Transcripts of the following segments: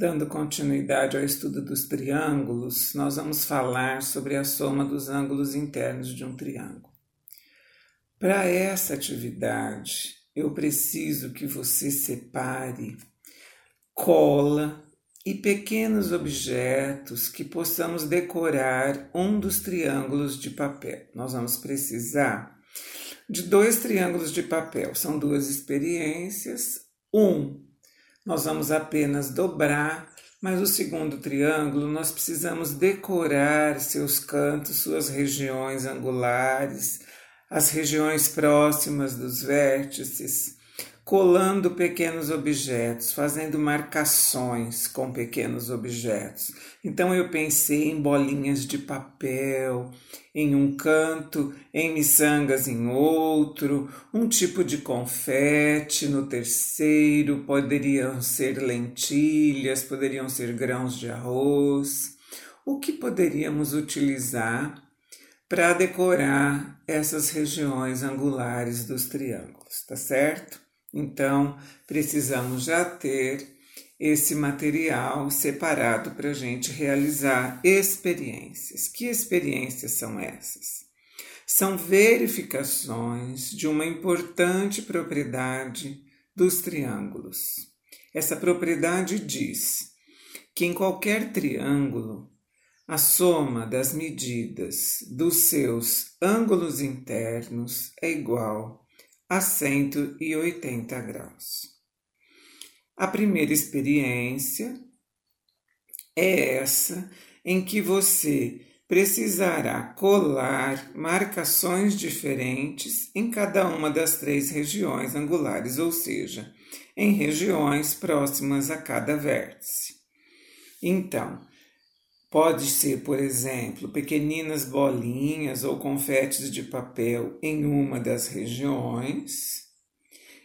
Dando continuidade ao estudo dos triângulos, nós vamos falar sobre a soma dos ângulos internos de um triângulo. Para essa atividade, eu preciso que você separe cola e pequenos objetos que possamos decorar um dos triângulos de papel. Nós vamos precisar de dois triângulos de papel, são duas experiências. Um nós vamos apenas dobrar, mas o segundo triângulo nós precisamos decorar seus cantos, suas regiões angulares, as regiões próximas dos vértices, colando pequenos objetos, fazendo marcações com pequenos objetos. Então eu pensei em bolinhas de papel em um canto, em miçangas em outro, um tipo de confete no terceiro, poderiam ser lentilhas, poderiam ser grãos de arroz. O que poderíamos utilizar para decorar essas regiões angulares dos triângulos, tá certo? Então, precisamos já ter esse material separado para a gente realizar experiências. Que experiências são essas? São verificações de uma importante propriedade dos triângulos. Essa propriedade diz que em qualquer triângulo, a soma das medidas dos seus ângulos internos é igual a 180 graus. A primeira experiência é essa em que você precisará colar marcações diferentes em cada uma das três regiões angulares, ou seja, em regiões próximas a cada vértice. Então, Pode ser, por exemplo, pequeninas bolinhas ou confetes de papel em uma das regiões,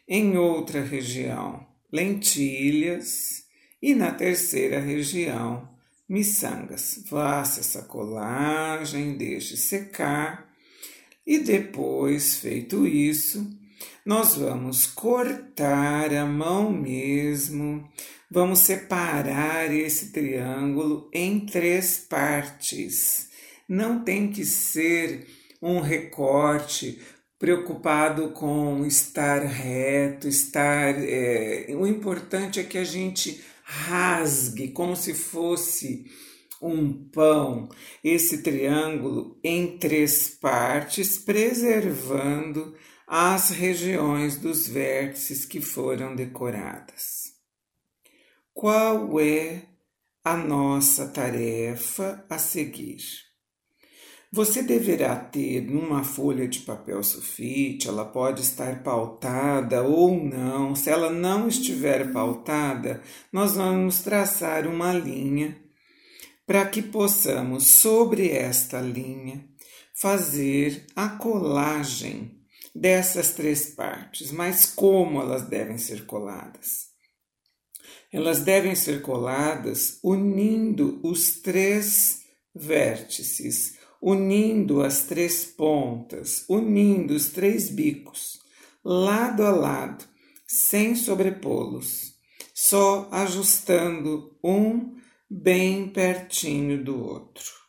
em outra região, lentilhas e na terceira região, miçangas. Faça essa colagem, deixe secar e depois, feito isso, nós vamos cortar a mão mesmo Vamos separar esse triângulo em três partes. Não tem que ser um recorte preocupado com estar reto, estar. É, o importante é que a gente rasgue como se fosse um pão esse triângulo em três partes, preservando as regiões dos vértices que foram decoradas qual é a nossa tarefa a seguir. Você deverá ter numa folha de papel sulfite, ela pode estar pautada ou não. Se ela não estiver pautada, nós vamos traçar uma linha para que possamos, sobre esta linha, fazer a colagem dessas três partes. Mas como elas devem ser coladas? Elas devem ser coladas unindo os três vértices, unindo as três pontas, unindo os três bicos, lado a lado, sem sobrepô-los, só ajustando um bem pertinho do outro.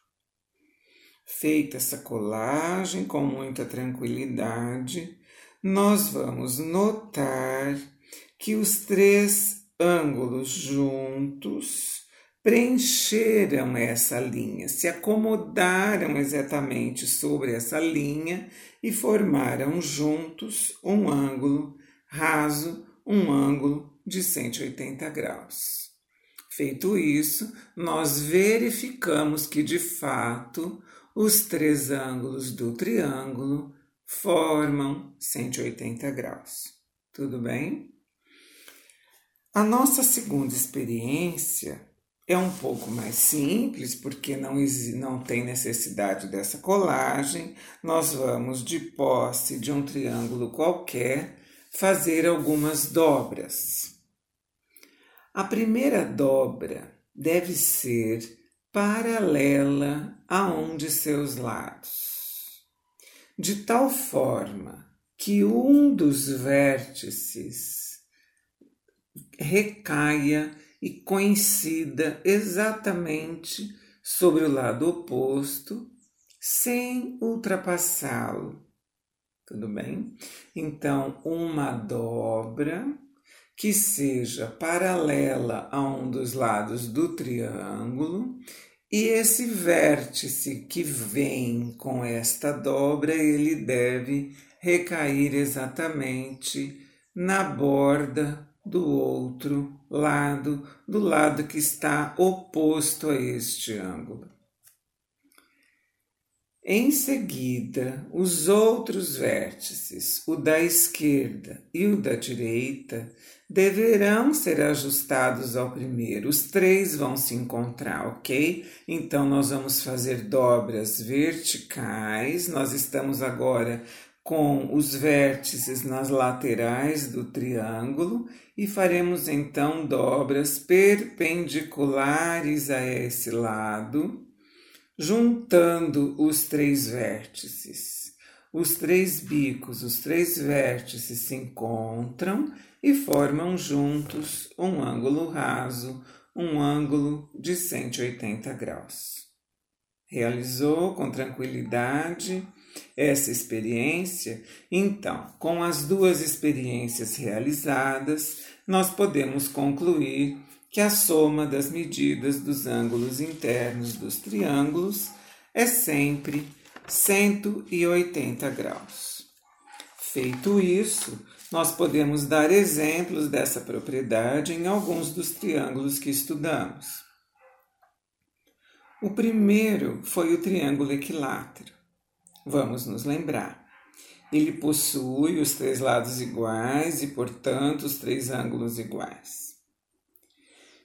Feita essa colagem com muita tranquilidade, nós vamos notar que os três ângulos juntos preencheram essa linha, se acomodaram exatamente sobre essa linha e formaram juntos um ângulo raso, um ângulo de 180 graus. Feito isso, nós verificamos que de fato os três ângulos do triângulo formam 180 graus. Tudo bem? A nossa segunda experiência é um pouco mais simples, porque não, não tem necessidade dessa colagem. Nós vamos, de posse de um triângulo qualquer, fazer algumas dobras. A primeira dobra deve ser paralela a um de seus lados, de tal forma que um dos vértices recaia e coincida exatamente sobre o lado oposto, sem ultrapassá-lo. Tudo bem? Então, uma dobra que seja paralela a um dos lados do triângulo e esse vértice que vem com esta dobra, ele deve recair exatamente na borda do outro lado, do lado que está oposto a este ângulo. Em seguida, os outros vértices, o da esquerda e o da direita, deverão ser ajustados ao primeiro. Os três vão se encontrar, ok? Então, nós vamos fazer dobras verticais. Nós estamos agora com os vértices nas laterais do triângulo e faremos então dobras perpendiculares a esse lado juntando os três vértices. Os três bicos, os três vértices se encontram e formam juntos um ângulo raso, um ângulo de 180 graus. Realizou com tranquilidade essa experiência? Então, com as duas experiências realizadas, nós podemos concluir que a soma das medidas dos ângulos internos dos triângulos é sempre 180 graus. Feito isso, nós podemos dar exemplos dessa propriedade em alguns dos triângulos que estudamos. O primeiro foi o triângulo equilátero. Vamos nos lembrar. Ele possui os três lados iguais e, portanto, os três ângulos iguais.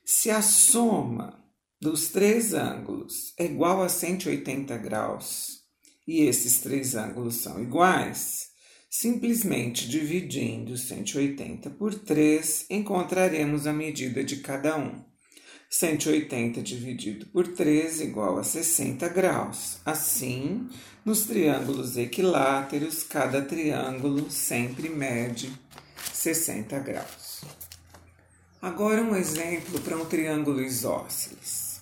Se a soma dos três ângulos é igual a 180 graus e esses três ângulos são iguais, simplesmente dividindo 180 por 3, encontraremos a medida de cada um. 180 dividido por 3 igual a 60 graus. Assim, nos triângulos equiláteros, cada triângulo sempre mede 60 graus. Agora um exemplo para um triângulo isósceles.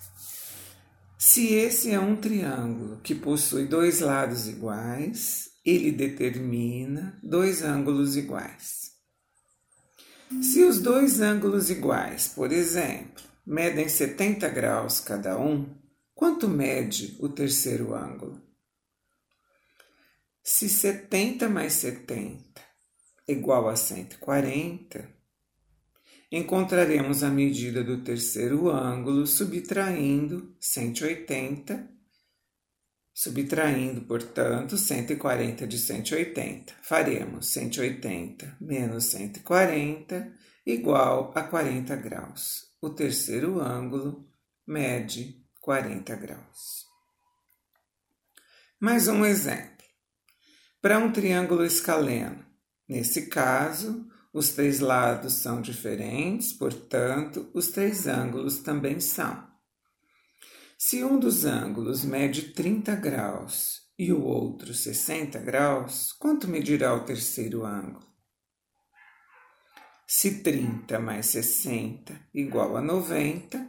Se esse é um triângulo que possui dois lados iguais, ele determina dois ângulos iguais. Se os dois ângulos iguais, por exemplo, medem 70 graus cada um, quanto mede o terceiro ângulo? Se 70 mais 70 é igual a 140, encontraremos a medida do terceiro ângulo subtraindo 180, subtraindo, portanto, 140 de 180. Faremos 180 menos 140 igual a 40 graus. O terceiro ângulo mede 40 graus. Mais um exemplo. Para um triângulo escaleno, nesse caso, os três lados são diferentes, portanto, os três ângulos também são. Se um dos ângulos mede 30 graus e o outro 60 graus, quanto medirá o terceiro ângulo? Se 30 mais 60 igual a 90,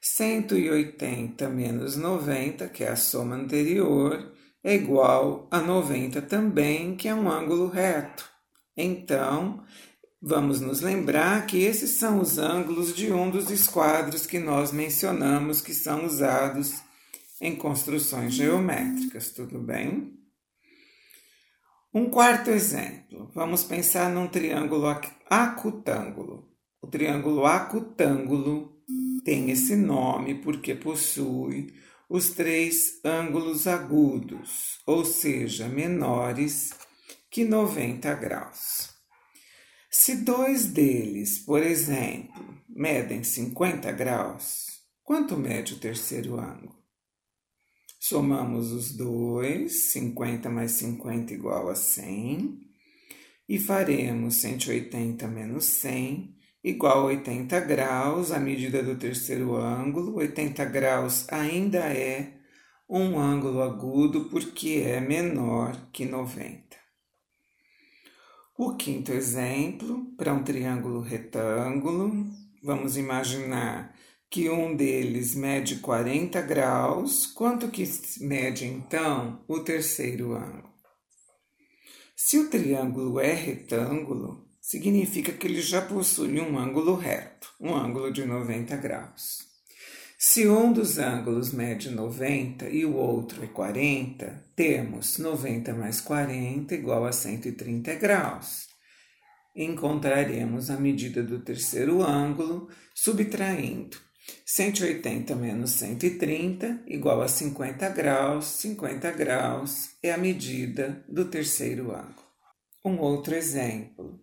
180 menos 90, que é a soma anterior, é igual a 90 também, que é um ângulo reto. Então, vamos nos lembrar que esses são os ângulos de um dos esquadros que nós mencionamos que são usados em construções geométricas, tudo bem? Um quarto exemplo, vamos pensar num triângulo acutângulo. O triângulo acutângulo tem esse nome porque possui os três ângulos agudos, ou seja, menores que 90 graus. Se dois deles, por exemplo, medem 50 graus, quanto mede o terceiro ângulo? Somamos os dois, 50 mais 50 igual a 100, e faremos 180 menos 100 igual a 80 graus, a medida do terceiro ângulo. 80 graus ainda é um ângulo agudo porque é menor que 90. O quinto exemplo, para um triângulo retângulo, vamos imaginar que um deles mede 40 graus, quanto que mede então o terceiro ângulo? Se o triângulo é retângulo, significa que ele já possui um ângulo reto, um ângulo de 90 graus. Se um dos ângulos mede 90 e o outro é 40, temos 90 mais 40 igual a 130 graus. Encontraremos a medida do terceiro ângulo subtraindo 180 menos 130 igual a 50 graus. 50 graus é a medida do terceiro ângulo. Um outro exemplo.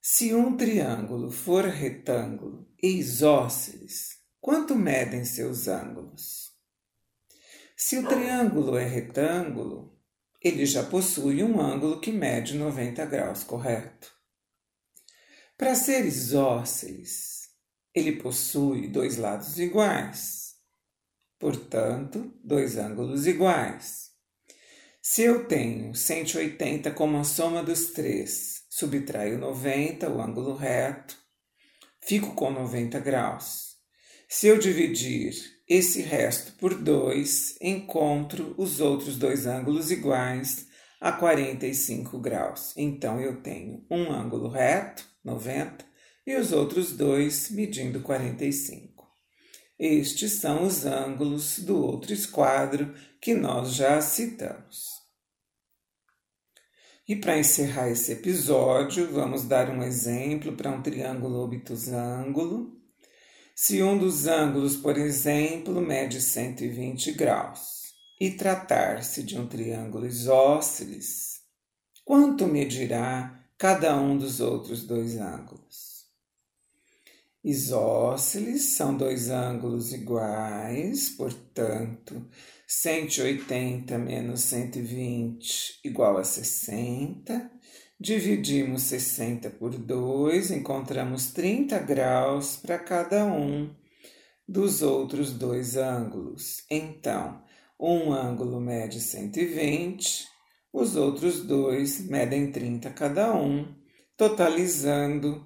Se um triângulo for retângulo e isósceles, quanto medem seus ângulos? Se o triângulo é retângulo, ele já possui um ângulo que mede 90 graus, correto? Para ser isósceles, ele possui dois lados iguais, portanto, dois ângulos iguais. Se eu tenho 180 como a soma dos três, subtraio 90, o ângulo reto, fico com 90 graus. Se eu dividir esse resto por 2, encontro os outros dois ângulos iguais a 45 graus. Então eu tenho um ângulo reto, 90, e os outros dois medindo 45. Estes são os ângulos do outro esquadro que nós já citamos. E para encerrar esse episódio, vamos dar um exemplo para um triângulo obtusângulo. Se um dos ângulos, por exemplo, mede 120 graus e tratar-se de um triângulo isósceles, quanto medirá cada um dos outros dois ângulos? Isósceles são dois ângulos iguais, portanto, 180 menos 120 igual a 60. Dividimos 60 por 2, encontramos 30 graus para cada um dos outros dois ângulos. Então, um ângulo mede 120, os outros dois medem 30 cada um, totalizando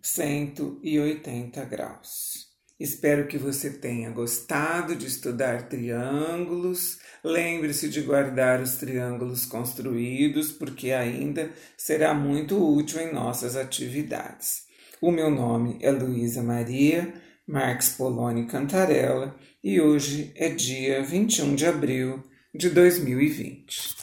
180 graus. Espero que você tenha gostado de estudar triângulos. Lembre-se de guardar os triângulos construídos, porque ainda será muito útil em nossas atividades. O meu nome é Luísa Maria Marques Poloni Cantarella e hoje é dia 21 de abril de 2020.